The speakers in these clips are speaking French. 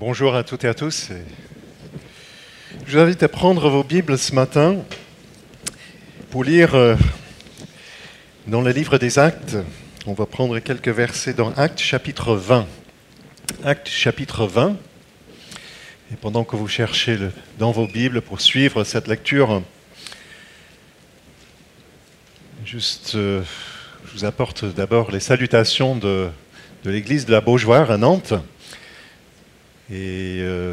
Bonjour à toutes et à tous. Je vous invite à prendre vos Bibles ce matin pour lire euh, dans le livre des Actes. On va prendre quelques versets dans Actes chapitre 20. Actes chapitre 20. Et pendant que vous cherchez dans vos Bibles pour suivre cette lecture, juste, euh, je vous apporte d'abord les salutations de, de l'église de la Beaujoire à Nantes. Et euh,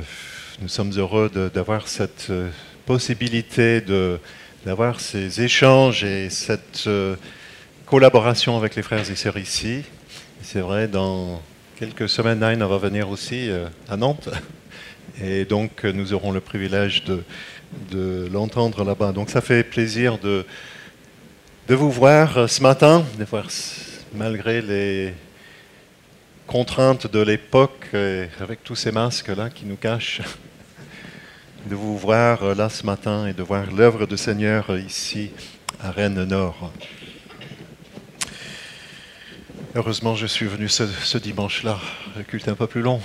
nous sommes heureux d'avoir cette euh, possibilité d'avoir ces échanges et cette euh, collaboration avec les frères et sœurs ici. C'est vrai, dans quelques semaines, Nine va venir aussi à Nantes. Et donc, nous aurons le privilège de, de l'entendre là-bas. Donc, ça fait plaisir de, de vous voir ce matin, de voir, malgré les contraintes de l'époque, euh, avec tous ces masques-là qui nous cachent, de vous voir euh, là ce matin et de voir l'œuvre du Seigneur euh, ici à Rennes Nord. Heureusement, je suis venu ce, ce dimanche-là, le culte est un peu plus long.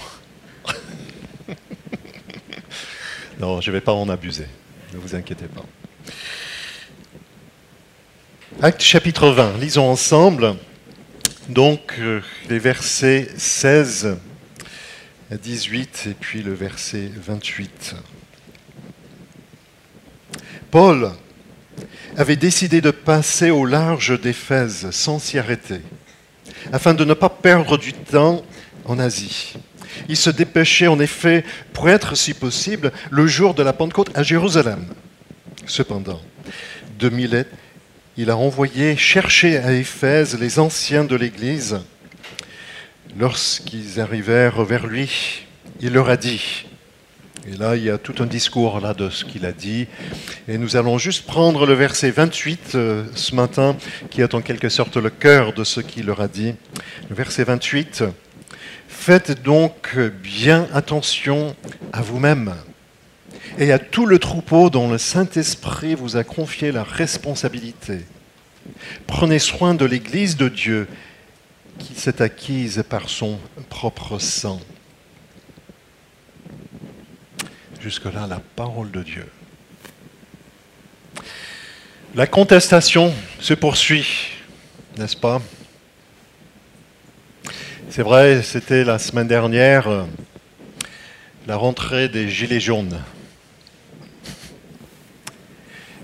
non, je ne vais pas en abuser, ne vous inquiétez pas. Acte chapitre 20, lisons ensemble donc euh, les versets 16 à 18 et puis le verset 28. Paul avait décidé de passer au large d'Éphèse sans s'y arrêter, afin de ne pas perdre du temps en Asie. Il se dépêchait en effet pour être, si possible, le jour de la Pentecôte à Jérusalem. Cependant, de Milet, il a envoyé chercher à Éphèse les anciens de l'Église. Lorsqu'ils arrivèrent vers lui, il leur a dit, et là il y a tout un discours là de ce qu'il a dit, et nous allons juste prendre le verset 28 euh, ce matin, qui est en quelque sorte le cœur de ce qu'il leur a dit. Le verset 28, Faites donc bien attention à vous-même et à tout le troupeau dont le Saint-Esprit vous a confié la responsabilité. Prenez soin de l'Église de Dieu qui s'est acquise par son propre sang. Jusque-là, la parole de Dieu. La contestation se poursuit, n'est-ce pas? C'est vrai, c'était la semaine dernière, euh, la rentrée des Gilets jaunes.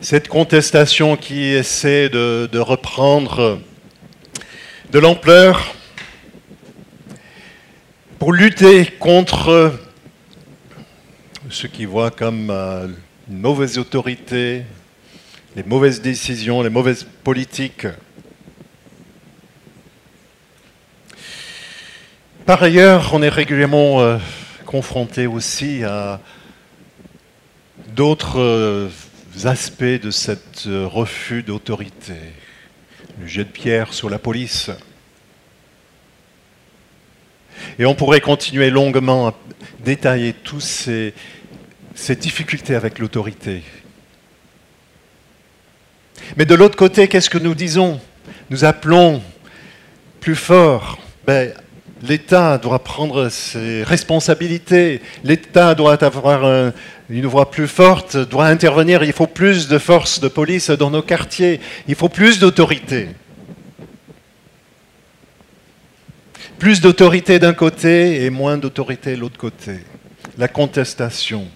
Cette contestation qui essaie de, reprendre de l'ampleur pour lutter contre ce qui voit comme euh, une mauvaise autorité, les mauvaises décisions, les mauvaises politiques. Par ailleurs, on est régulièrement euh, confronté aussi à d'autres euh, aspects de cet euh, refus d'autorité. Le jet de pierre sur la police. Et on pourrait continuer longuement à détailler tous ces, ces difficultés avec l'autorité. Mais de l'autre côté, qu'est-ce que nous disons? Nous appelons plus fort. Ben, L'État doit prendre ses responsabilités. L'État doit avoir un- une voix plus forte, doit intervenir. Il faut plus de forces de police dans nos quartiers. Il faut plus d'autorité. Plus d'autorité d'un côté et moins d'autorité de l'autre côté. La contestation.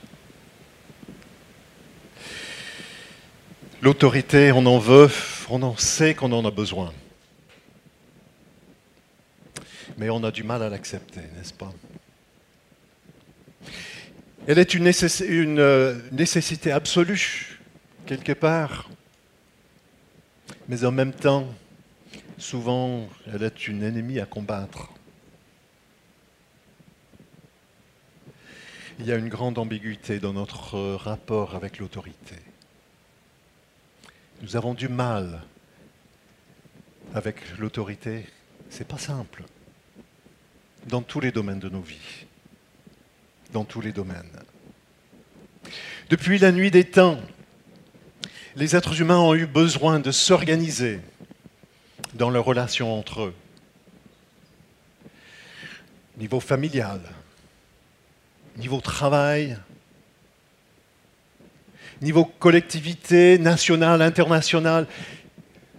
L'autorité, on en veut, on en sait qu'on en a besoin. Mais on a du mal à l'accepter, n'est-ce pas? Elle est une, euh, nécessité absolue, quelque part. Mais en même temps, souvent, elle est une ennemie à combattre. Il y a une grande ambiguïté dans notre euh, rapport avec l'autorité. Nous avons du mal avec l'autorité. C'est pas simple. Dans tous les domaines de nos vies. Dans tous les domaines. Depuis la nuit des temps, les êtres humains ont eu besoin de s'organiser dans leurs relations entre eux. Niveau familial, niveau travail, niveau collectivité nationale, internationale,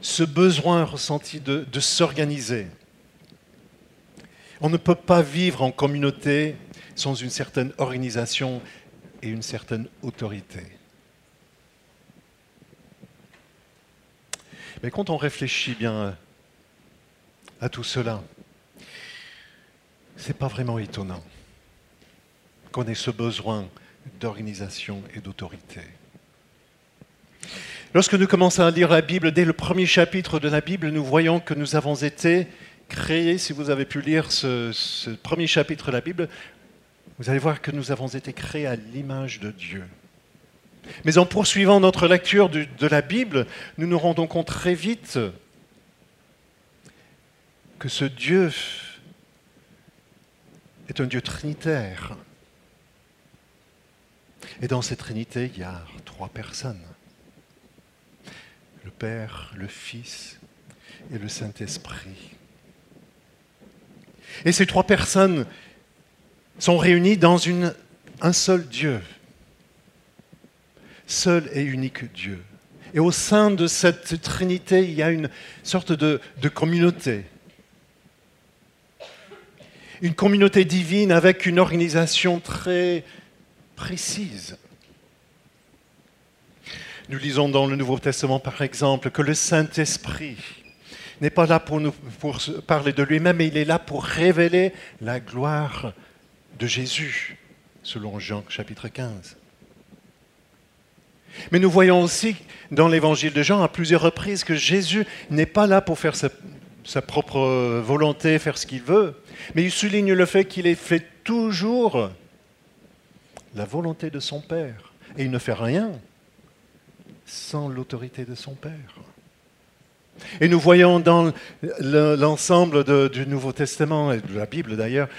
ce besoin ressenti de, s'organiser. On ne peut pas vivre en communauté sans une certaine organisation et une certaine autorité. Mais quand on réfléchit bien à tout cela, ce n'est pas vraiment étonnant qu'on ait ce besoin d'organisation et d'autorité. Lorsque nous commençons à lire la Bible, dès le premier chapitre de la Bible, nous voyons que nous avons été créés, si vous avez pu lire ce, ce premier chapitre de la Bible, vous allez voir que nous avons été créés à l'image de Dieu. Mais en poursuivant notre lecture de la Bible, nous nous rendons compte très vite que ce Dieu est un Dieu trinitaire. Et dans cette Trinité, il y a trois personnes. Le Père, le Fils et le Saint-Esprit. Et ces trois personnes sont réunies dans un seul Dieu, seul et unique Dieu. Et au sein de cette Trinité, il y a une sorte de communauté. Une communauté divine avec une organisation très précise. Nous lisons dans le Nouveau Testament, par exemple, que le Saint-Esprit n'est pas là pour, nous, parler de lui-même, mais il est là pour révéler la gloire de Jésus, selon Jean chapitre 15. Mais nous voyons aussi dans l'évangile de Jean à plusieurs reprises que Jésus n'est pas là pour faire sa, propre volonté, faire ce qu'il veut, mais il souligne le fait qu'il fait toujours la volonté de son Père. Et il ne fait rien sans l'autorité de son Père. Et nous voyons dans l'ensemble du Nouveau Testament et de la Bible d'ailleurs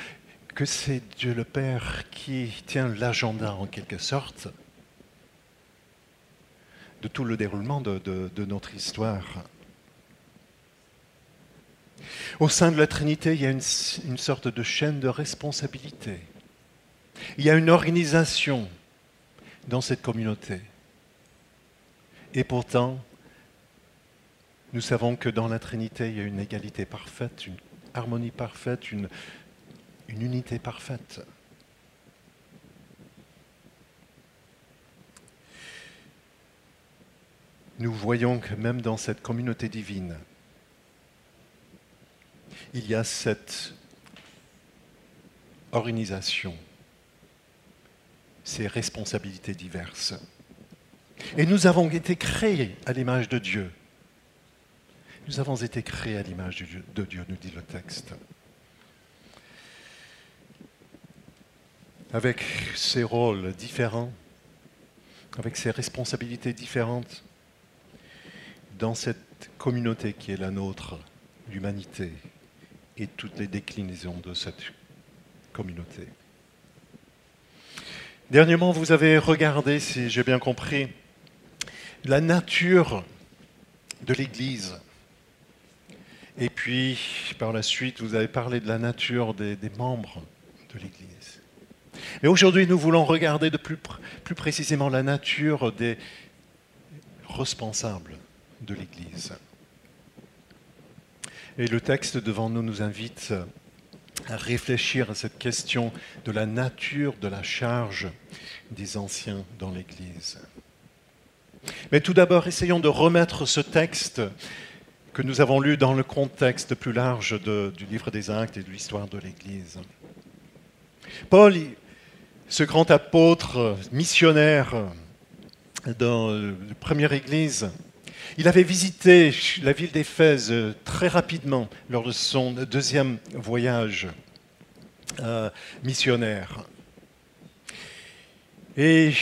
que c'est Dieu le Père qui tient l'agenda en quelque sorte de tout le déroulement de, notre histoire. Au sein de la Trinité, il y a une sorte de chaîne de responsabilité. Il y a une organisation dans cette communauté. Et pourtant, nous savons que dans la Trinité, il y a une égalité parfaite, une harmonie parfaite, une, unité parfaite. Nous voyons que même dans cette communauté divine, il y a cette organisation, ces responsabilités diverses. Et nous avons été créés à l'image de Dieu. Nous avons été créés à l'image de Dieu, nous dit le texte. Avec ses rôles différents, avec ses responsabilités différentes, dans cette communauté qui est la nôtre, l'humanité, et toutes les déclinaisons de cette communauté. Dernièrement, vous avez regardé, si j'ai bien compris, la nature de l'Église. Et puis, par la suite, vous avez parlé de la nature des, membres de l'Église. Mais aujourd'hui, nous voulons regarder de plus précisément la nature des responsables de l'Église. Et le texte devant nous nous invite à réfléchir à cette question de la nature de la charge des anciens dans l'Église. Mais tout d'abord, essayons de remettre ce texte que nous avons lu dans le contexte plus large du livre des actes et de l'histoire de l'Église. Paul, ce grand apôtre missionnaire dans la première Église, il avait visité la ville d'Éphèse très rapidement lors de son deuxième voyage euh, missionnaire. Et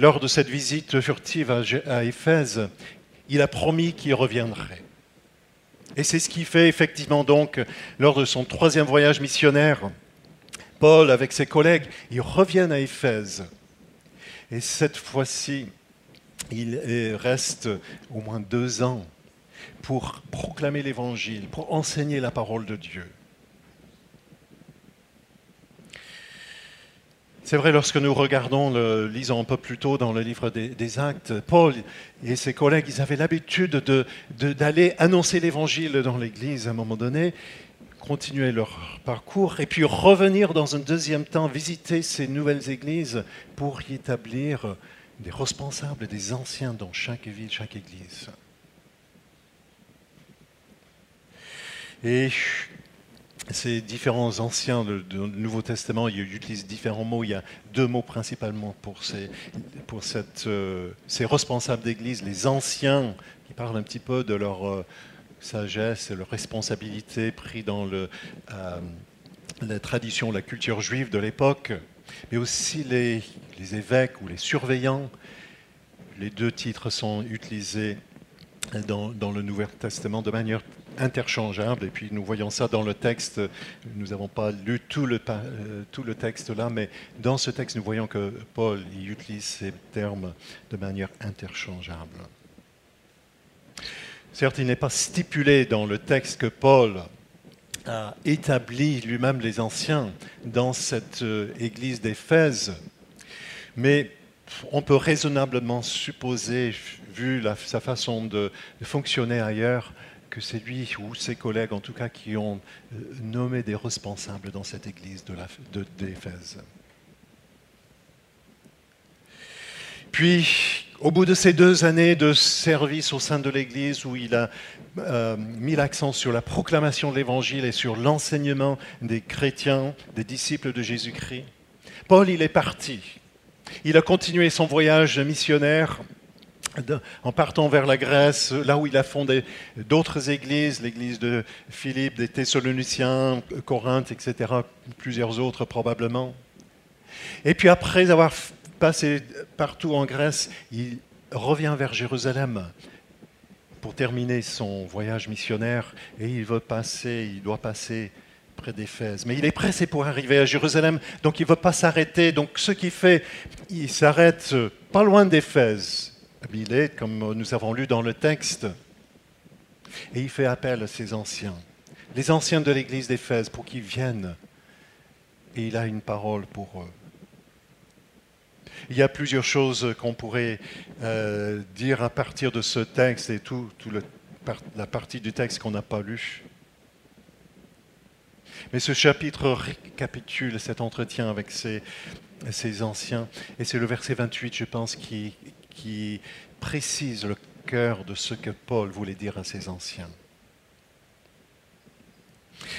lors de cette visite furtive à Éphèse, il a promis qu'il reviendrait. Et c'est ce qu'il fait effectivement donc lors de son troisième voyage missionnaire. Paul, avec ses collègues, ils reviennent à Éphèse. Et cette fois-ci, il reste au moins deux ans pour proclamer l'Évangile, pour enseigner la parole de Dieu. C'est vrai, lorsque nous regardons, le, lisons un peu plus tôt dans le livre des, Actes, Paul et ses collègues, ils avaient l'habitude d'aller annoncer l'évangile dans l'Église à un moment donné, continuer leur parcours et puis revenir dans un deuxième temps, visiter ces nouvelles églises pour y établir des responsables, des anciens dans chaque ville, chaque église. Et ces différents anciens du Nouveau Testament, ils utilisent différents mots. Il y a deux mots principalement pour ces, pour cette, euh, ces responsables d'Église, les anciens, qui parlent un petit peu de leur euh, sagesse et leur responsabilité pris dans le, euh, la tradition, la culture juive de l'époque, mais aussi les, les évêques ou les surveillants. Les deux titres sont utilisés dans, dans le Nouveau Testament de manière interchangeables. Et puis nous voyons ça dans le texte. Nous n'avons pas lu tout le, euh, tout le texte là, mais dans ce texte, nous voyons que Paul utilise ces termes de manière interchangeable. Certes, il n'est pas stipulé dans le texte que Paul a établi lui-même les anciens dans cette euh, église d'Éphèse, mais on peut raisonnablement supposer, vu sa façon de fonctionner ailleurs, que c'est lui ou ses collègues en tout cas qui ont euh, nommé des responsables dans cette église d'Éphèse. Puis, au bout de ces deux années de service au sein de l'Église, où il a euh, mis l'accent sur la proclamation de l'Évangile et sur l'enseignement des chrétiens, des disciples de Jésus-Christ, Paul, il est parti. Il a continué son voyage missionnaire en partant vers la Grèce, là où il a fondé d'autres églises, l'église de Philippe, des Thessaloniciens, Corinthe, etc., plusieurs autres probablement. Et puis après avoir passé partout en Grèce, il revient vers Jérusalem pour terminer son voyage missionnaire et il veut passer, il doit passer près d'Éphèse. Mais il est pressé pour arriver à Jérusalem, donc il ne veut pas s'arrêter. Donc ce qu'il fait, il s'arrête pas loin d'Éphèse comme nous avons lu dans le texte. Et il fait appel à ses anciens, les anciens de l'église d'Éphèse, pour qu'ils viennent. Et il a une parole pour eux. Il y a plusieurs choses qu'on pourrait euh, dire à partir de ce texte et tout la partie du texte qu'on n'a pas lu. Mais ce chapitre récapitule cet entretien avec ces, ces anciens. Et c'est le verset 28, je pense, qui, qui précise le cœur de ce que Paul voulait dire à ses anciens.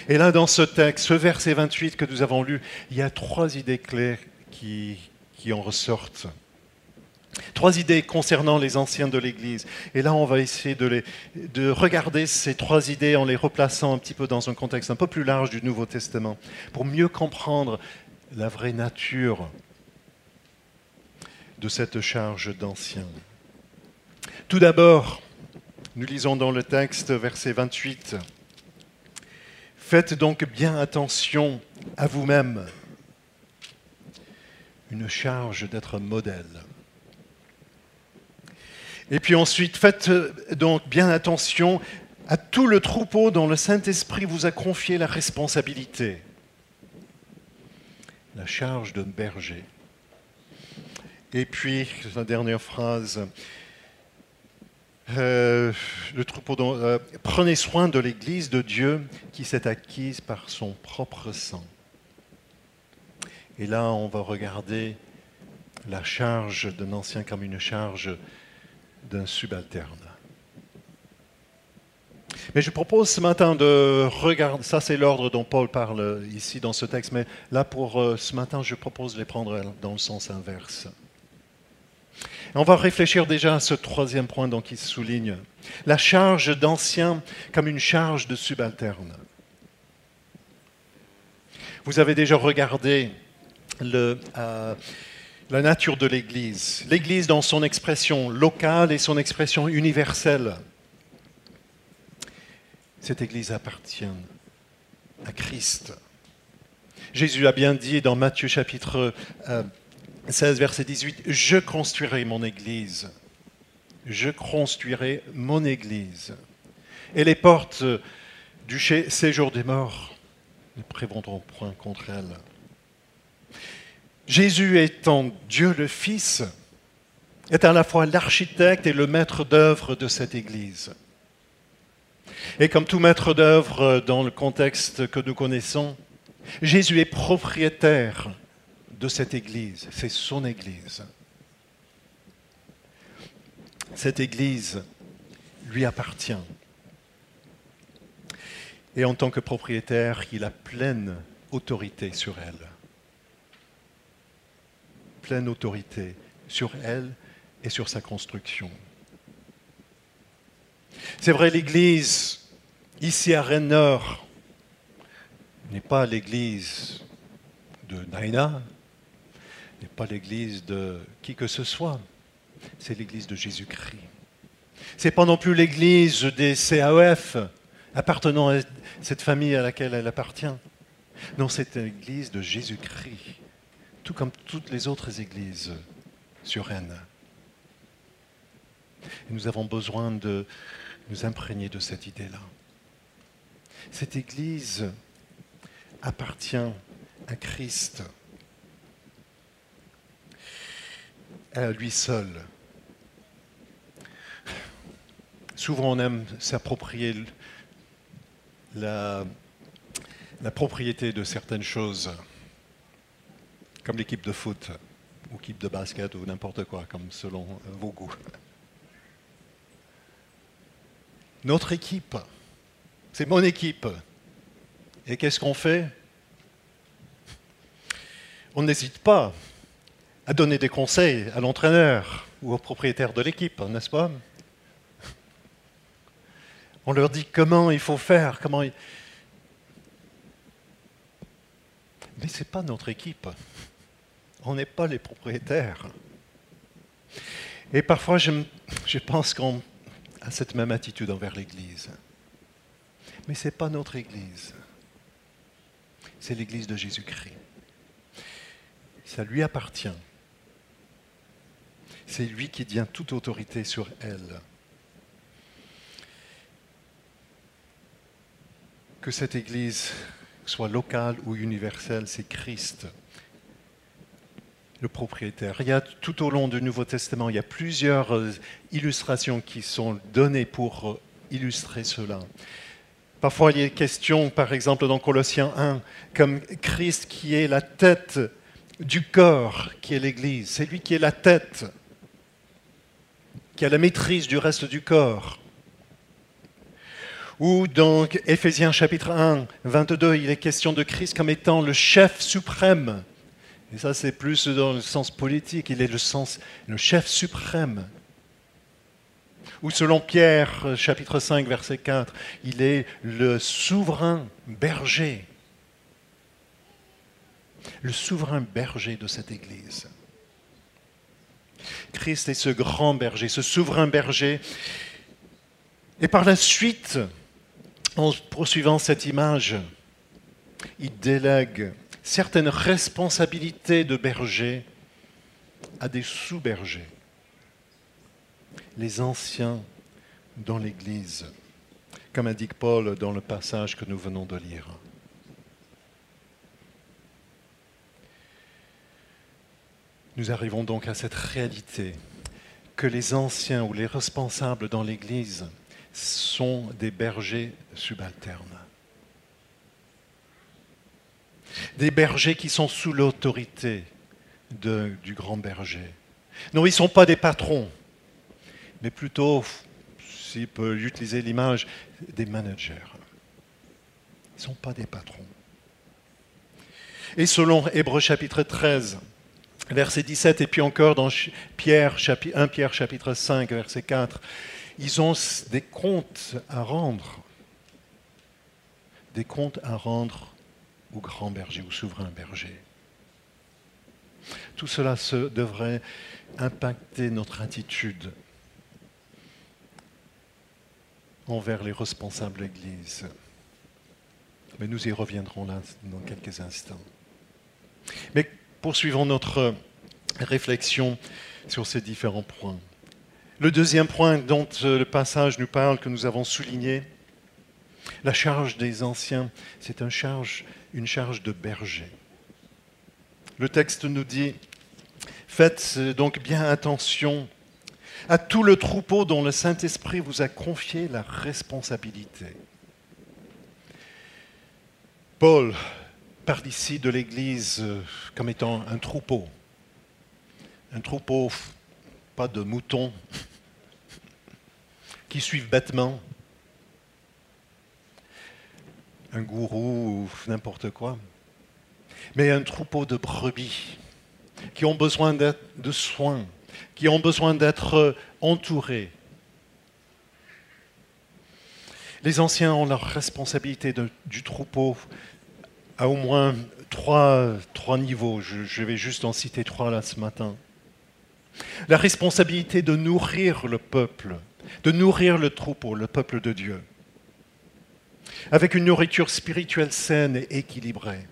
Et là, dans ce texte, ce verset 28 que nous avons lu, il y a trois idées clés qui, qui en ressortent. Trois idées concernant les anciens de l'Église. Et là, on va essayer de, de, regarder ces trois idées en les replaçant un petit peu dans un contexte un peu plus large du Nouveau Testament, pour mieux comprendre la vraie nature de cette charge d'anciens. Tout d'abord, nous lisons dans le texte, verset 28, Faites donc bien attention à vous-même, une charge d'être modèle. Et puis ensuite, faites donc bien attention à tout le troupeau dont le Saint-Esprit vous a confié la responsabilité, la charge d'un berger. Et puis, la dernière phrase, euh, le troupeau euh, prenez soin de l'Église de Dieu qui s'est acquise par son propre sang. Et là, on va regarder la charge d'un ancien comme une charge d'un subalterne. Mais je propose ce matin de regarder, ça c'est l'ordre dont Paul parle ici dans ce texte, mais là pour euh, ce matin, je propose de les prendre dans le sens inverse. On va réfléchir déjà à ce troisième point donc, qui souligne la charge d'ancien comme une charge de subalterne. Vous avez déjà regardé euh, la nature de l'Église. L'Église dans son expression locale et son expression universelle. Cette Église appartient à Christ. Jésus a bien dit dans Matthieu chapitre euh, 16, verset 18, Je construirai mon Église. Je construirai mon Église. Et les portes du séjour des morts ne prévendront point contre elle. Jésus étant Dieu le Fils, est à la fois l'architecte et le maître d'œuvre de cette Église. Et comme tout maître d'œuvre dans le contexte que nous connaissons, Jésus est propriétaire cette Église, c'est son Église. Cette Église lui appartient. Et en tant que propriétaire, il a pleine autorité sur elle. Pleine autorité sur elle et sur sa construction. C'est vrai, l'Église, ici à Rennes-Nord, n'est pas l'Église de Naina, pas l'Église de qui que ce soit, c'est l'Église de Jésus-Christ. C'est pas non plus l'Église des CAF appartenant à cette famille à laquelle elle appartient. Non, c'est l'Église de Jésus-Christ, tout comme toutes les autres églises sur Rennes. Nous avons besoin de nous imprégner de cette idée-là. Cette Église appartient à Christ, à lui seul. Souvent, on aime s'approprier la, la propriété de certaines choses, comme l'équipe de foot, ou l'équipe de basket, ou n'importe quoi, comme selon vos goûts. Notre équipe, c'est mon équipe. Et qu'est-ce qu'on fait? On n'hésite pas à donner des conseils à l'entraîneur ou au propriétaire de l'équipe, n'est-ce pas? On leur dit comment il faut faire, comment Mais ce n'est pas notre équipe. On n'est pas les propriétaires. Et parfois, je, je pense qu'on a cette même attitude envers l'Église. Mais ce n'est pas notre Église. C'est l'Église de Jésus-Christ. Ça lui appartient. C'est lui qui tient toute autorité sur elle. Que cette Église soit locale ou universelle, c'est Christ, le propriétaire. Il y a tout au long du Nouveau Testament, il y a plusieurs euh, illustrations qui sont données pour euh, illustrer cela. Parfois, il y a question, par exemple, dans Colossiens 1, comme Christ qui est la tête du corps, qui est l'Église. C'est lui qui est la tête, qui a la maîtrise du reste du corps. Ou dans Éphésiens chapitre 1, 22, il est question de Christ comme étant le chef suprême. Et ça, c'est plus dans le sens politique. Il est le, le chef suprême. Ou selon Pierre, chapitre 5, verset 4, il est le souverain berger. Le souverain berger de cette Église. Christ est ce grand berger, ce souverain berger. Et par la suite, en poursuivant cette image, il délègue certaines responsabilités de berger à des sous-bergers, les anciens dans l'Église, comme indique Paul dans le passage que nous venons de lire. Nous arrivons donc à cette réalité que les anciens ou les responsables dans l'Église sont des bergers subalternes. Des bergers qui sont sous l'autorité du grand berger. Non, ils ne sont pas des patrons, mais plutôt, s'il peut utiliser l'image, des managers. Ils ne sont pas des patrons. Et selon Hébreu chapitre 13, verset 17, et puis encore dans Pierre, 1 Pierre chapitre 5, verset 4, ils ont des comptes à rendre. Des comptes à rendre au grand berger, au souverain berger. Tout cela devrait impacter notre attitude envers les responsables de l'Église. Mais nous y reviendrons dans quelques instants. Mais poursuivons notre réflexion sur ces différents points. Le deuxième point dont euh, le passage nous parle, que nous avons souligné, la charge des anciens, c'est une charge, une charge de berger. Le texte nous dit, faites donc bien attention à tout le troupeau dont le Saint-Esprit vous a confié la responsabilité. Paul parle ici de l'Église euh, comme étant un troupeau. Un troupeau, pas de moutons qui suivent bêtement un gourou ou n'importe quoi, mais un troupeau de brebis qui ont besoin de soins, qui ont besoin d'être entourés. Les anciens ont la responsabilité du troupeau à au moins trois, trois niveaux. Je, je, vais juste en citer trois là ce matin. La responsabilité de nourrir le peuple, de nourrir le troupeau, le peuple de Dieu, avec une nourriture spirituelle saine et équilibrée.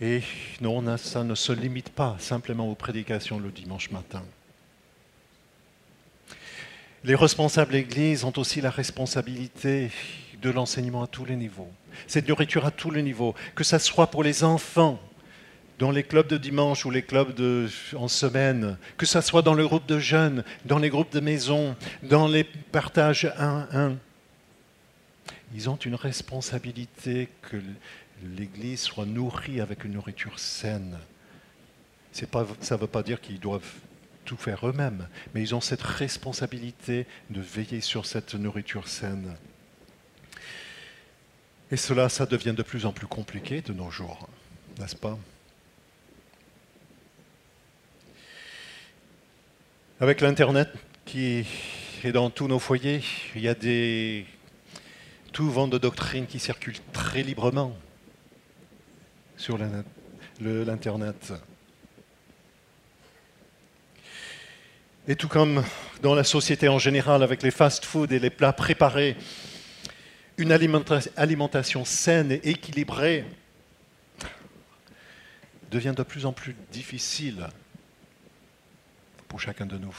Et non, ça ne se limite pas simplement aux prédications le dimanche matin. Les responsables d'Église ont aussi la responsabilité de l'enseignement à tous les niveaux. Cette nourriture à tous les niveaux, que ce soit pour les enfants, dans les clubs de dimanche ou les clubs en semaine, que ce soit dans le groupe de jeunes, dans les groupes de maison, dans les partages 1-1. Ils ont une responsabilité que l'Église soit nourrie avec une nourriture saine. Ça ne veut pas dire qu'ils doivent tout faire eux-mêmes, mais ils ont cette responsabilité de veiller sur cette nourriture saine. Et cela, ça devient de plus en plus compliqué de nos jours, n'est-ce pas? Avec l'Internet qui est dans tous nos foyers, il y a des tout vent de doctrine qui circule très librement sur l'Internet. Et tout comme dans la société en général, avec les fast-foods et les plats préparés, une alimentation saine et équilibrée devient de plus en plus difficile pour chacun de nous.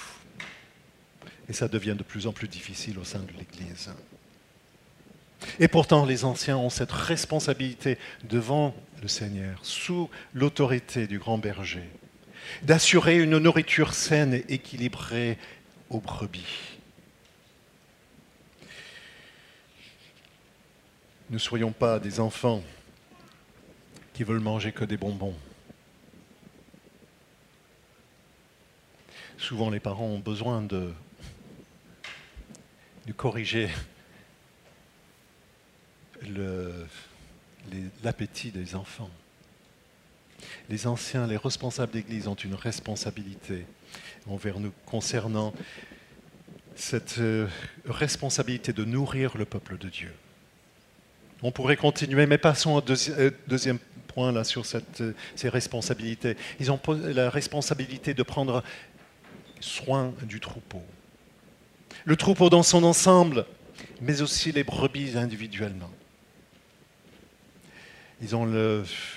Et ça devient de plus en plus difficile au sein de l'Église. Et pourtant, les anciens ont cette responsabilité devant le Seigneur, sous l'autorité du grand berger, d'assurer une nourriture saine et équilibrée aux brebis. Ne soyons pas des enfants qui veulent manger que des bonbons. souvent les parents ont besoin de, corriger l'appétit des enfants. Les anciens, les responsables d'Église ont une responsabilité envers nous concernant cette euh, responsabilité de nourrir le peuple de Dieu. On pourrait continuer, mais passons au euh, deuxième point là, sur euh, ces responsabilités. Ils ont la responsabilité de prendre soin du troupeau. Le troupeau dans son ensemble, mais aussi les brebis individuellement. Ils ont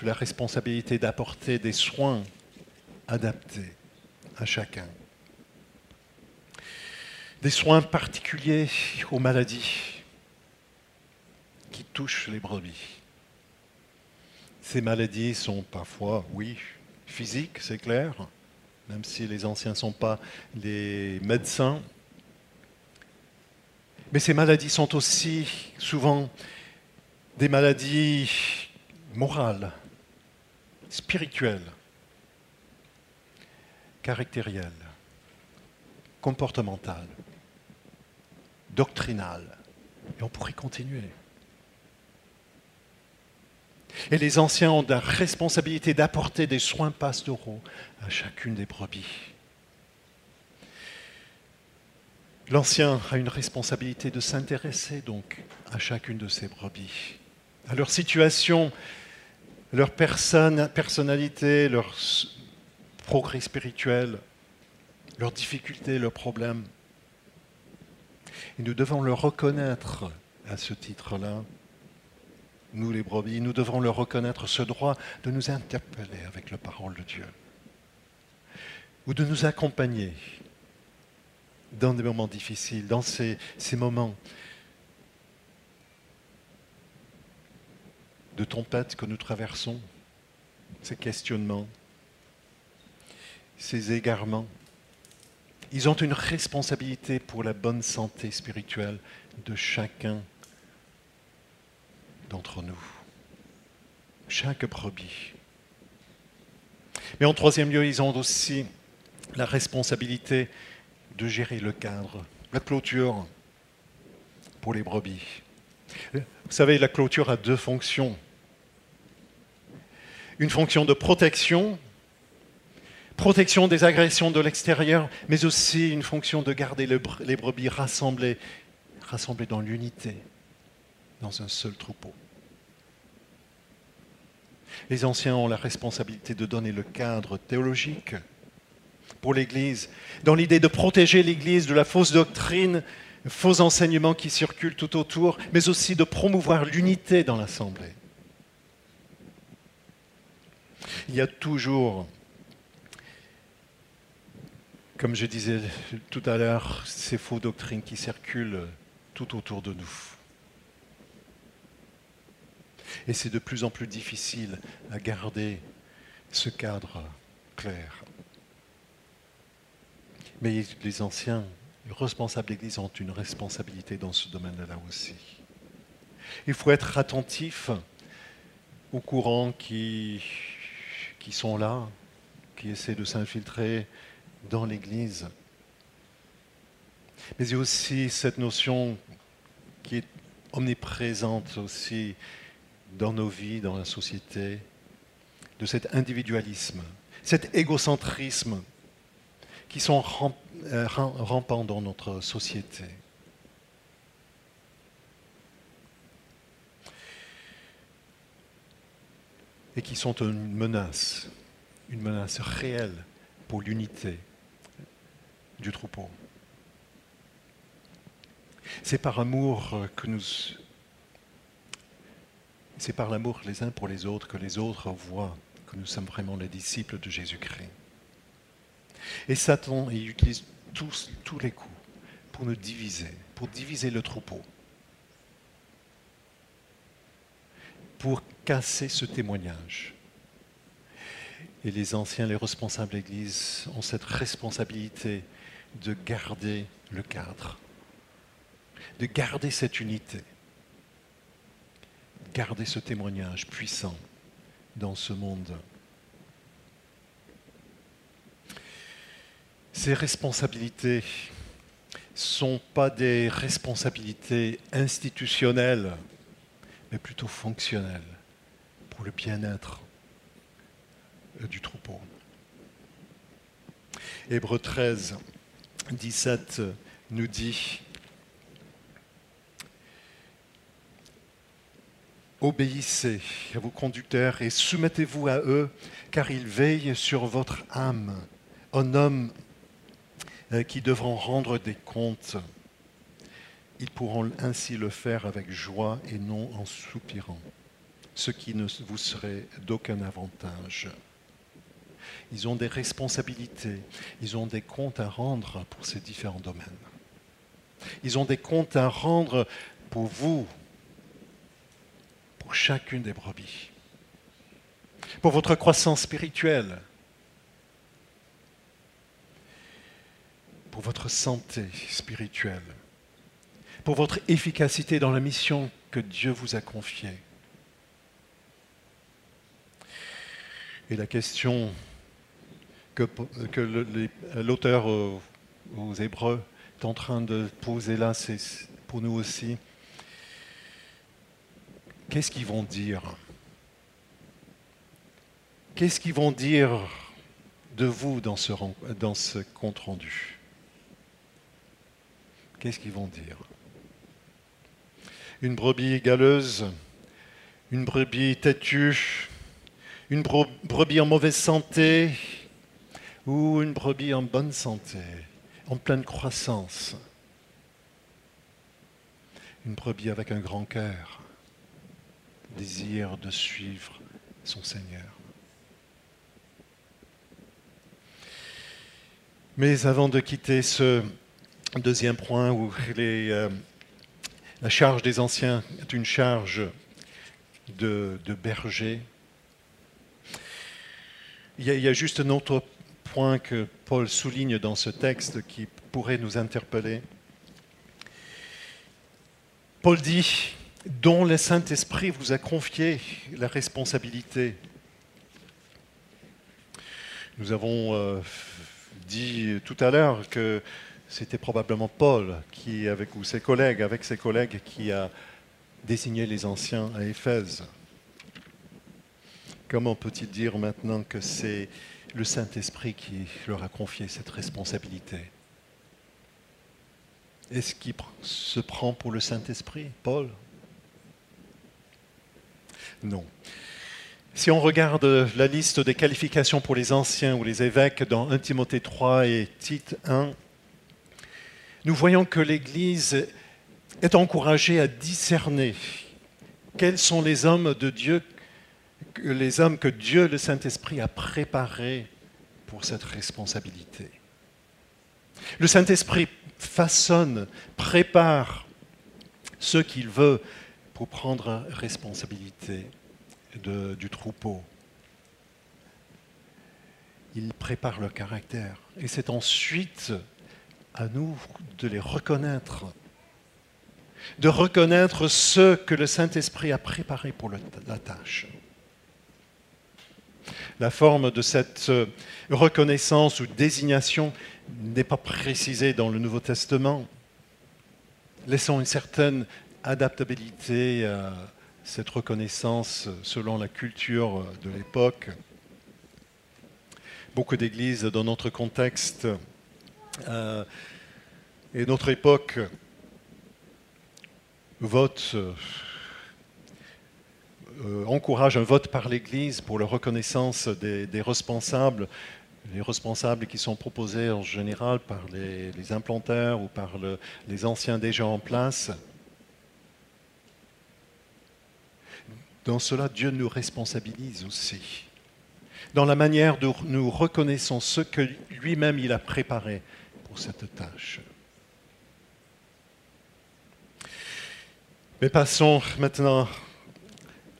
la responsabilité d'apporter des soins adaptés à chacun. Des soins particuliers aux maladies qui touchent les brebis. Ces maladies sont parfois, oui, physiques, c'est clair, même si les anciens ne sont pas les médecins. Mais ces maladies sont aussi souvent des maladies morales, spirituelles, caractérielles, comportementales, doctrinales. Et on pourrait continuer. Et les anciens ont la responsabilité d'apporter des soins pastoraux à chacune des brebis. L'ancien a une responsabilité de s'intéresser donc à chacune de ces brebis, à leur situation, leur personnalité, leur progrès spirituel, leurs difficultés, leurs problèmes. Et nous devons le reconnaître à ce titre-là nous les brebis, nous devrons leur reconnaître ce droit de nous interpeller avec la parole de Dieu, ou de nous accompagner dans des moments difficiles, dans ces, ces moments de tempête que nous traversons, ces questionnements, ces égarements. Ils ont une responsabilité pour la bonne santé spirituelle de chacun d'entre nous, chaque brebis. Mais en troisième lieu, ils ont aussi la responsabilité de gérer le cadre, la clôture pour les brebis. Vous savez, la clôture a deux fonctions. Une fonction de protection, protection des agressions de l'extérieur, mais aussi une fonction de garder les brebis rassemblées, rassemblées dans l'unité, dans un seul troupeau. Les anciens ont la responsabilité de donner le cadre théologique pour l'Église, dans l'idée de protéger l'Église de la fausse doctrine, faux enseignements qui circulent tout autour, mais aussi de promouvoir l'unité dans l'Assemblée. Il y a toujours, comme je disais tout à l'heure, ces faux doctrines qui circulent tout autour de nous. Et c'est de plus en plus difficile à garder ce cadre clair. Mais les anciens, responsables d'Église ont une responsabilité dans ce domaine-là aussi. Il faut être attentif aux courants qui, qui sont là, qui essaient de s'infiltrer dans l'Église. Mais il y a aussi cette notion qui est omniprésente aussi dans nos vies, dans la société, de cet individualisme, cet égocentrisme qui sont euh, rampants dans notre société. Et qui sont une menace, une menace réelle pour l'unité du troupeau. C'est par amour que nous. C'est par l'amour les uns pour les autres que les autres voient que nous sommes vraiment les disciples de Jésus-Christ. Et Satan, il utilise tous, les coups pour nous diviser, pour diviser le troupeau, pour casser ce témoignage. Et les anciens, les responsables de l'Église ont cette responsabilité de garder le cadre, de garder cette unité, de garder ce témoignage puissant dans ce monde. Ces responsabilités ne sont pas des responsabilités institutionnelles, mais plutôt fonctionnelles pour le bien-être du troupeau. Hébreu 13, 17 nous dit Obéissez à vos conducteurs et soumettez-vous à eux, car ils veillent sur votre âme, un homme qui devront rendre des comptes. Ils pourront ainsi le faire avec joie et non en soupirant, ce qui ne vous serait d'aucun avantage. Ils ont des responsabilités, ils ont des comptes à rendre pour ces différents domaines. Ils ont des comptes à rendre pour vous, pour chacune des brebis, pour votre croissance spirituelle, pour votre santé spirituelle, pour votre efficacité dans la mission que Dieu vous a confiée. Et la question que, l'auteur aux Hébreux est en train de poser là, c'est pour nous aussi, qu'est-ce qu'ils vont dire? Qu'est-ce qu'ils vont dire de vous dans ce, dans ce compte rendu qu'est-ce qu'ils vont dire? Une brebis galeuse, une brebis têtue, une brebis en mauvaise santé ou une brebis en bonne santé, en pleine croissance. Une brebis avec un grand cœur, désir de suivre son Seigneur. Mais avant de quitter ce Deuxième point où euh, la charge des anciens est une charge de, berger. il y, a, juste un autre point que Paul souligne dans ce texte qui pourrait nous interpeller. Paul dit, dont le Saint-Esprit vous a confié la responsabilité. Nous avons euh, dit tout à l'heure que c'était probablement Paul qui, avec ses collègues, avec ses collègues, qui a désigné les anciens à Éphèse. Comment peut-il dire maintenant que c'est le Saint-Esprit qui leur a confié cette responsabilité? Est-ce qu'il se prend pour le Saint-Esprit, Paul? Non. Si on regarde la liste des qualifications pour les anciens ou les évêques dans 1 Timothée 3 et Tite 1, nous voyons que l'Église est encouragée à discerner quels sont les hommes de Dieu les hommes que Dieu, le Saint-Esprit, a préparés pour cette responsabilité. Le Saint-Esprit façonne, prépare ceux qu'il veut pour prendre responsabilité du troupeau. Il prépare leur caractère. Et c'est ensuite à nous de les reconnaître, de reconnaître ceux que le Saint-Esprit a préparés pour la tâche. La forme de cette euh, reconnaissance ou désignation n'est pas précisée dans le Nouveau Testament. Laissons une certaine adaptabilité à cette reconnaissance selon la culture de l'époque. Beaucoup d'églises dans notre contexte euh, et notre époque votent euh, encourage un vote par l'Église pour la reconnaissance des, responsables, les responsables qui sont proposés en général par les, implanteurs ou par les anciens déjà en place. Dans cela, Dieu nous responsabilise aussi. Dans la manière dont nous reconnaissons ce que lui-même il a préparé pour cette tâche. Mais passons maintenant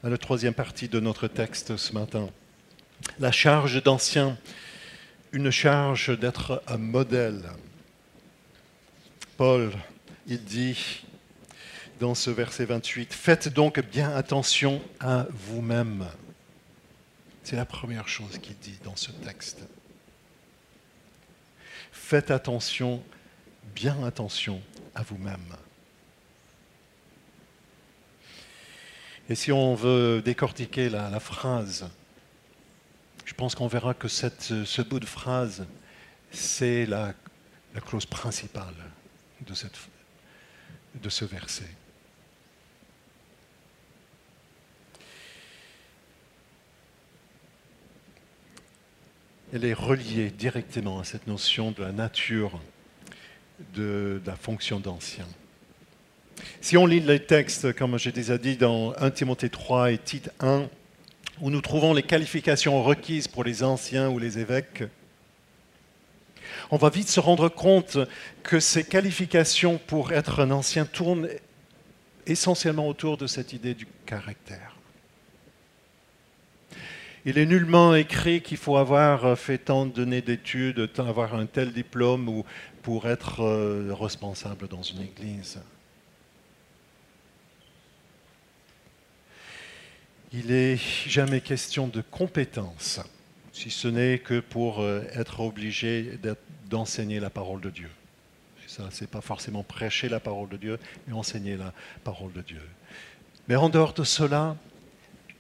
à la troisième partie de notre texte ce matin. La charge d'ancien, une charge d'être un modèle. Paul, il dit dans ce verset 28, Faites donc bien attention à vous-même. C'est la première chose qu'il dit dans ce texte. Faites attention, bien attention à vous-même. Et si on veut décortiquer la, phrase, je pense qu'on verra que ce bout de phrase, c'est la, clause principale de, de ce verset. Elle est reliée directement à cette notion de la nature de la fonction d'ancien. Si on lit les textes, comme j'ai déjà dit, dans 1 Timothée 3 et Tite 1, où nous trouvons les qualifications requises pour les anciens ou les évêques, on va vite se rendre compte que ces qualifications pour être un ancien tournent essentiellement autour de cette idée du caractère. Il est nullement écrit qu'il faut avoir fait tant d'années d'études, avoir un tel diplôme ou pour être euh, responsable dans une église. il n'est jamais question de compétence, si ce n'est que pour euh, être obligé d'enseigner la parole de Dieu. Et ça, c'est pas forcément prêcher la parole de Dieu, mais enseigner la parole de Dieu. Mais en dehors de cela,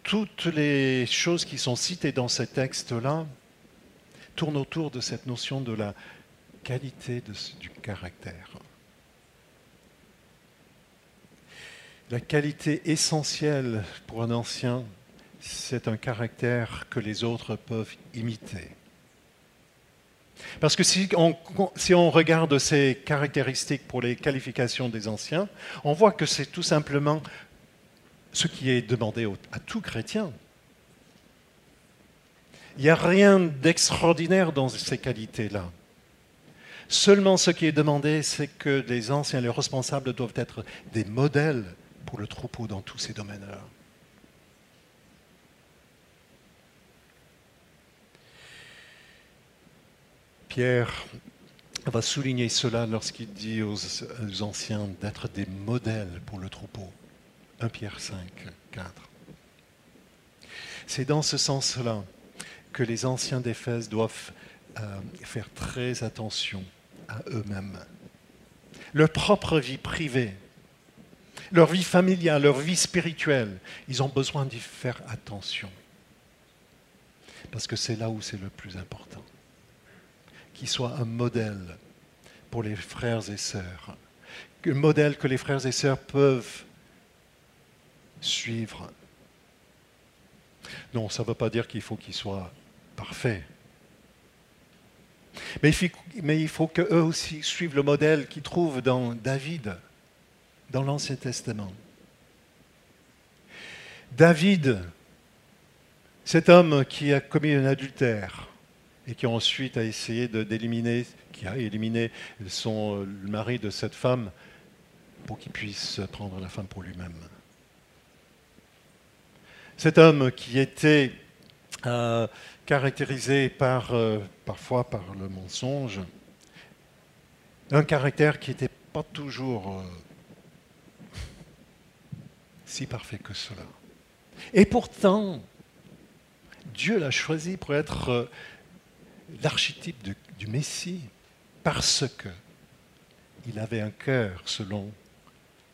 toutes les choses qui sont citées dans ces textes-là tournent autour de cette notion de la qualité du caractère. La qualité essentielle pour un ancien, c'est un caractère que les autres peuvent imiter. Parce que si on, regarde ces caractéristiques pour les qualifications des anciens, on voit que c'est tout simplement ce qui est demandé à tout chrétien. Il n'y a rien d'extraordinaire dans ces qualités-là. Seulement ce qui est demandé, c'est que les anciens, les responsables doivent être des modèles pour le troupeau dans tous ces domaines-là. Pierre va souligner cela lorsqu'il dit aux, anciens d'être des modèles pour le troupeau. 1 Pierre 5, 4. C'est dans ce sens-là que les anciens d'Éphèse doivent euh, faire très attention à eux-mêmes. Leur propre vie privée, leur vie familiale, leur vie spirituelle, ils ont besoin d'y faire attention. Parce que c'est là où c'est le plus important. Qu'ils soient un modèle pour les frères et sœurs. Un modèle que les frères et sœurs peuvent suivre. Non, ça ne veut pas dire qu'il faut qu'ils soient parfaits. Mais il, faut, qu'eux aussi suivent le modèle qu'ils trouvent dans David, dans l'Ancien Testament. David, cet homme qui a commis un adultère et qui ensuite a essayé d'éliminer, qui a éliminé son, le mari de cette femme pour qu'il puisse prendre la femme pour lui-même. Cet homme qui était euh, caractérisé par, euh, parfois par le mensonge, un caractère qui n'était pas toujours euh, si parfait que cela. Et pourtant, Dieu l'a choisi pour être l'archétype du Messie, parce que il avait un cœur selon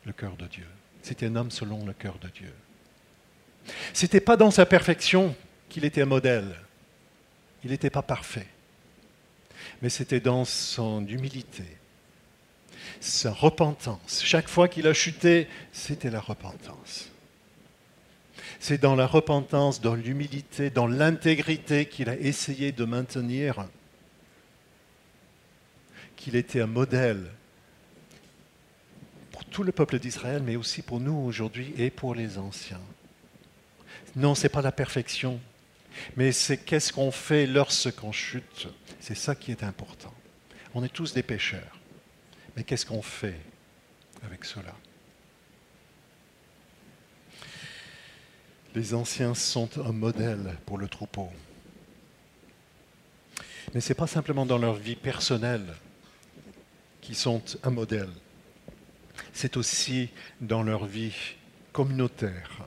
le cœur de Dieu. C'était un homme selon le cœur de Dieu. Ce n'était pas dans sa perfection qu'il était un modèle. Il n'était pas parfait. Mais c'était dans son humilité, sa repentance. Chaque fois qu'il a chuté, c'était la repentance. C'est dans la repentance, dans l'humilité, dans l'intégrité qu'il a essayé de maintenir qu'il était un modèle pour tout le peuple d'Israël, mais aussi pour nous aujourd'hui et pour les anciens. Non, ce n'est pas la perfection, mais c'est qu'est-ce qu'on fait lorsqu'on chute. C'est ça qui est important. On est tous des pécheurs, mais qu'est-ce qu'on fait avec cela? Les anciens sont un modèle pour le troupeau. Mais ce n'est pas simplement dans leur vie personnelle qu'ils sont un modèle. C'est aussi dans leur vie communautaire.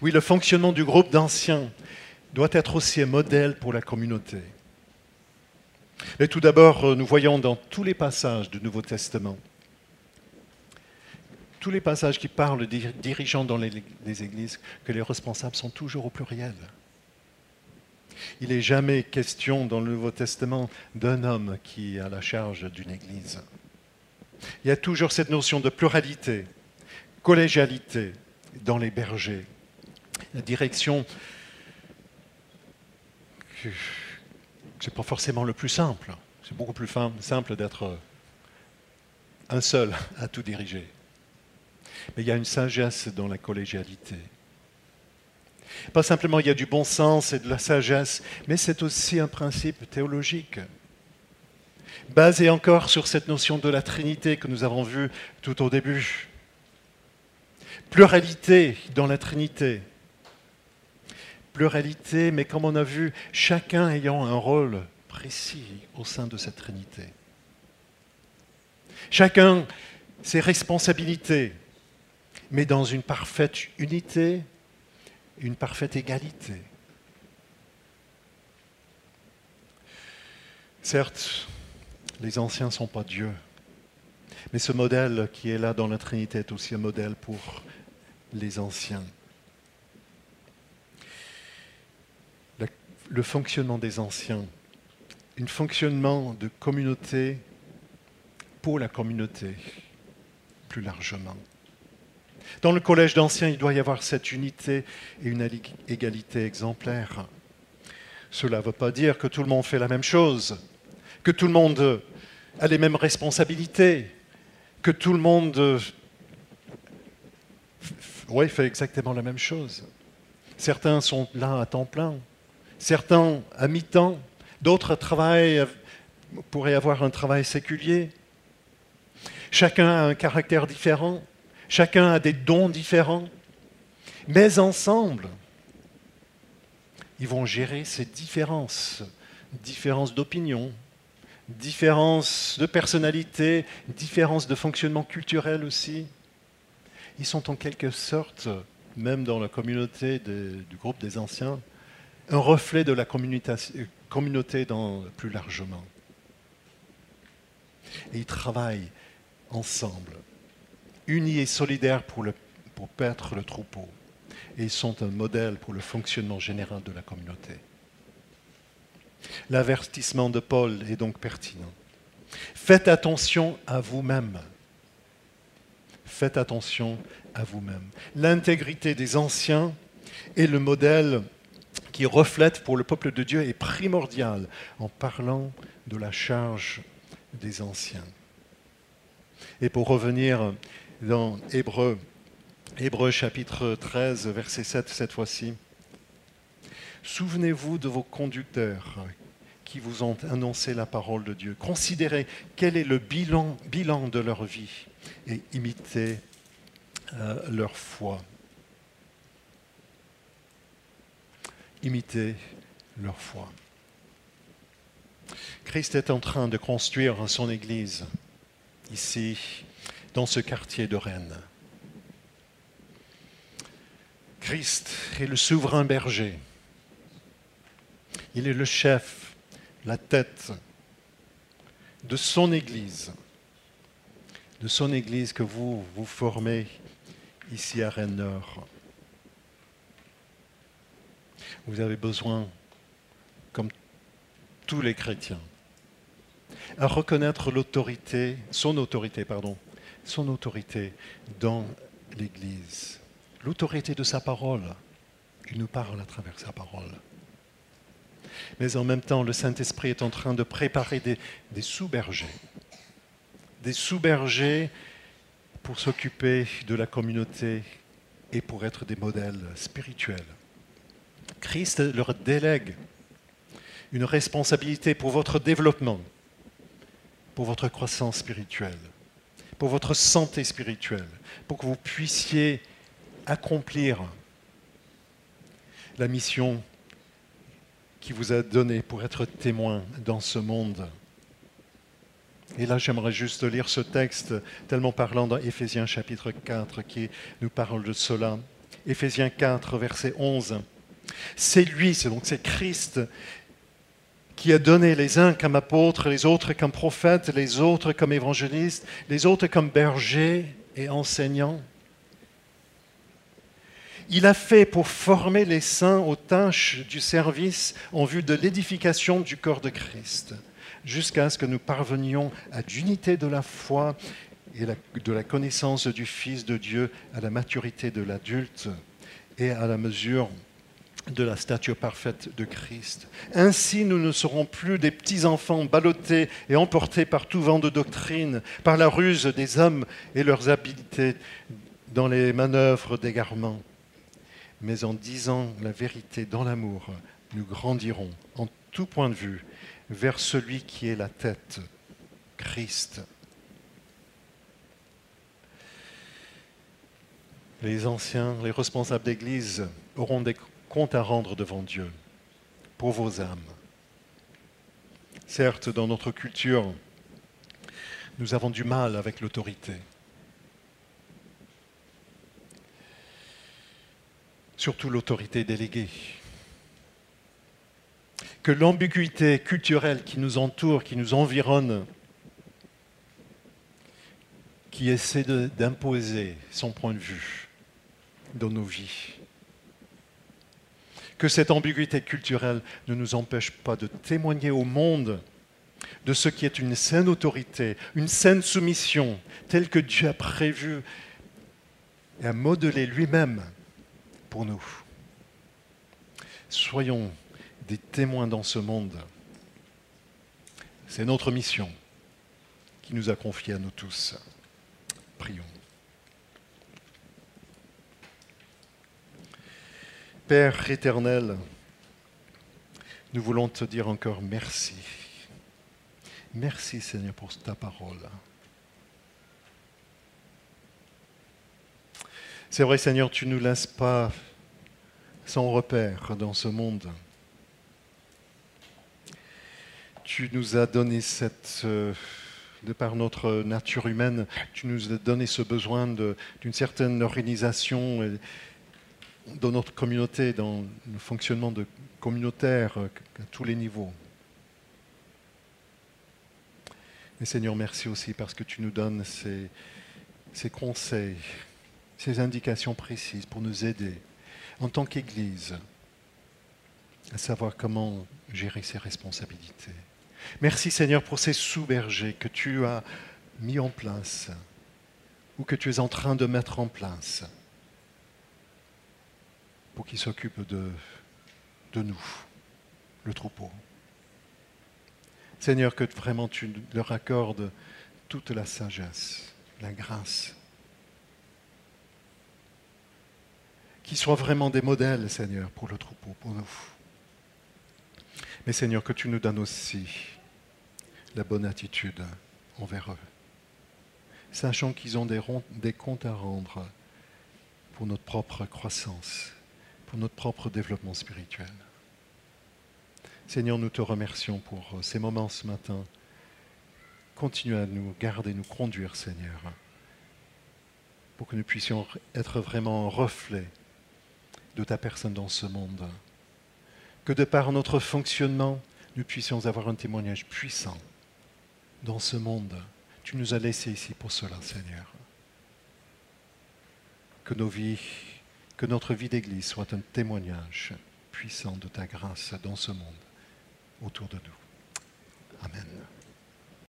Oui, le fonctionnement du groupe d'anciens doit être aussi un modèle pour la communauté. Mais tout d'abord, nous voyons dans tous les passages du Nouveau Testament tous les passages qui parlent des dirigeants dans les, églises, que les responsables sont toujours au pluriel. Il n'est jamais question dans le Nouveau Testament d'un homme qui a la charge d'une église. Il y a toujours cette notion de pluralité, collégialité dans les bergers. La direction, ce n'est pas forcément le plus simple. C'est beaucoup plus simple d'être un seul à tout diriger. Mais il y a une sagesse dans la collégialité. Pas simplement il y a du bon sens et de la sagesse, mais c'est aussi un principe théologique, basé encore sur cette notion de la Trinité que nous avons vue tout au début. Pluralité dans la Trinité. Pluralité, mais comme on a vu, chacun ayant un rôle précis au sein de cette Trinité. Chacun ses responsabilités, mais dans une parfaite unité, une parfaite égalité. Certes, les anciens ne sont pas Dieu, mais ce modèle qui est là dans la Trinité est aussi un modèle pour les anciens. Le fonctionnement des anciens, un fonctionnement de communauté pour la communauté, plus largement. Dans le collège d'anciens, il doit y avoir cette unité et une égalité exemplaire. Cela ne veut pas dire que tout le monde fait la même chose, que tout le monde a les mêmes responsabilités, que tout le monde fait exactement la même chose. Certains sont là à temps plein, certains à mi-temps, d'autres travaillent, pourraient avoir un travail séculier. Chacun a un caractère différent. Chacun a des dons différents, mais ensemble, ils vont gérer ces différences, différences d'opinion, différences de personnalité, différences de fonctionnement culturel aussi. Ils sont en quelque sorte, même dans la communauté du groupe des anciens, un reflet de la communauté dans, plus largement. Et ils travaillent ensemble, unis et solidaires pour, le, le troupeau. Et ils sont un modèle pour le fonctionnement général de la communauté. L'avertissement de Paul est donc pertinent. Faites attention à vous-même. Faites attention à vous-même. L'intégrité des anciens est le modèle qui reflète pour le peuple de Dieu est primordial en parlant de la charge des anciens. Et pour revenir dans Hébreu, Hébreu chapitre 13, verset 7 cette fois-ci, Souvenez-vous de vos conducteurs qui vous ont annoncé la parole de Dieu. Considérez quel est le bilan, de leur vie et imitez euh, leur foi. Imitez leur foi. Christ est en train de construire son Église ici, dans ce quartier de Rennes. Christ est le souverain berger. Il est le chef, la tête de son Église, de son Église que vous vous formez ici à Rennes-Nord. Vous avez besoin, comme tous les chrétiens, à reconnaître l'autorité, son autorité, pardon, son autorité dans l'Église, l'autorité de sa parole. Il nous parle à travers sa parole. Mais en même temps, le Saint-Esprit est en train de préparer des, des sous-bergers. Des sous-bergers pour s'occuper de la communauté et pour être des modèles spirituels. Christ leur délègue une responsabilité pour votre développement, pour votre croissance spirituelle, pour votre santé spirituelle, pour que vous puissiez accomplir la mission qui vous a donnée pour être témoin dans ce monde. Et là, j'aimerais juste lire ce texte tellement parlant dans Éphésiens chapitre 4 qui nous parle de cela. Éphésiens 4, verset 11. C'est lui, c'est donc c'est Christ qui a donné les uns comme apôtres, les autres comme prophètes, les autres comme évangélistes, les autres comme bergers et enseignants. Il a fait pour former les saints aux tâches du service en vue de l'édification du corps de Christ, jusqu'à ce que nous parvenions à l'unité de la foi et de la connaissance du Fils de Dieu, à la maturité de l'adulte et à la mesure de la stature parfaite de Christ. Ainsi, nous ne serons plus des petits-enfants ballottés et emportés par tout vent de doctrine, par la ruse des hommes et leurs habiletés dans les manœuvres d'égarement. Mais en disant la vérité dans l'amour, nous grandirons en tout point de vue vers celui qui est la tête, Christ. Les anciens, les responsables d'Église auront des compte à rendre devant Dieu pour vos âmes. Certes, dans notre culture, nous avons du mal avec l'autorité. Surtout l'autorité déléguée. Que l'ambiguïté culturelle qui nous entoure, qui nous environne, qui essaie d'imposer son point de vue dans nos vies, que cette ambiguïté culturelle ne nous empêche pas de témoigner au monde de ce qui est une saine autorité, une saine soumission, telle que Dieu a prévu et a modelé lui-même pour nous. Soyons des témoins dans ce monde. C'est notre mission qui nous a confiée à nous tous. Prions. Père éternel, nous voulons te dire encore merci. Merci Seigneur pour ta parole. C'est vrai Seigneur, tu ne nous laisses pas sans repère dans ce monde. tu nous as donné cette... euh, de par notre nature humaine, tu nous as donné ce besoin d'une certaine organisation dans notre communauté, dans le fonctionnement de communautaire euh, à tous les niveaux. Mais Seigneur, merci aussi parce que tu nous donnes ces, ces conseils, ces indications précises pour nous aider en tant qu'Église à savoir comment gérer ses responsabilités. Merci Seigneur pour ces sous-bergers que tu as mis en place ou que tu es en train de mettre en place pour qu'ils s'occupent de, nous, le troupeau. Seigneur, que vraiment tu leur accordes toute la sagesse, la grâce. Qu'ils soient vraiment des modèles, Seigneur, pour le troupeau, pour nous. Mais Seigneur, que tu nous donnes aussi la bonne attitude envers eux, sachant qu'ils ont des comptes à rendre pour notre propre croissance, pour notre propre développement spirituel. Seigneur, nous te remercions pour ces moments ce matin. Continue à nous garder, nous conduire, Seigneur, pour que nous puissions être vraiment un reflet de ta personne dans ce monde. Que de par notre fonctionnement, nous puissions avoir un témoignage puissant dans ce monde. Tu nous as laissés ici pour cela, Seigneur. Que nos vies, que notre vie d'Église soit un témoignage puissant de ta grâce dans ce monde, autour de nous. Amen.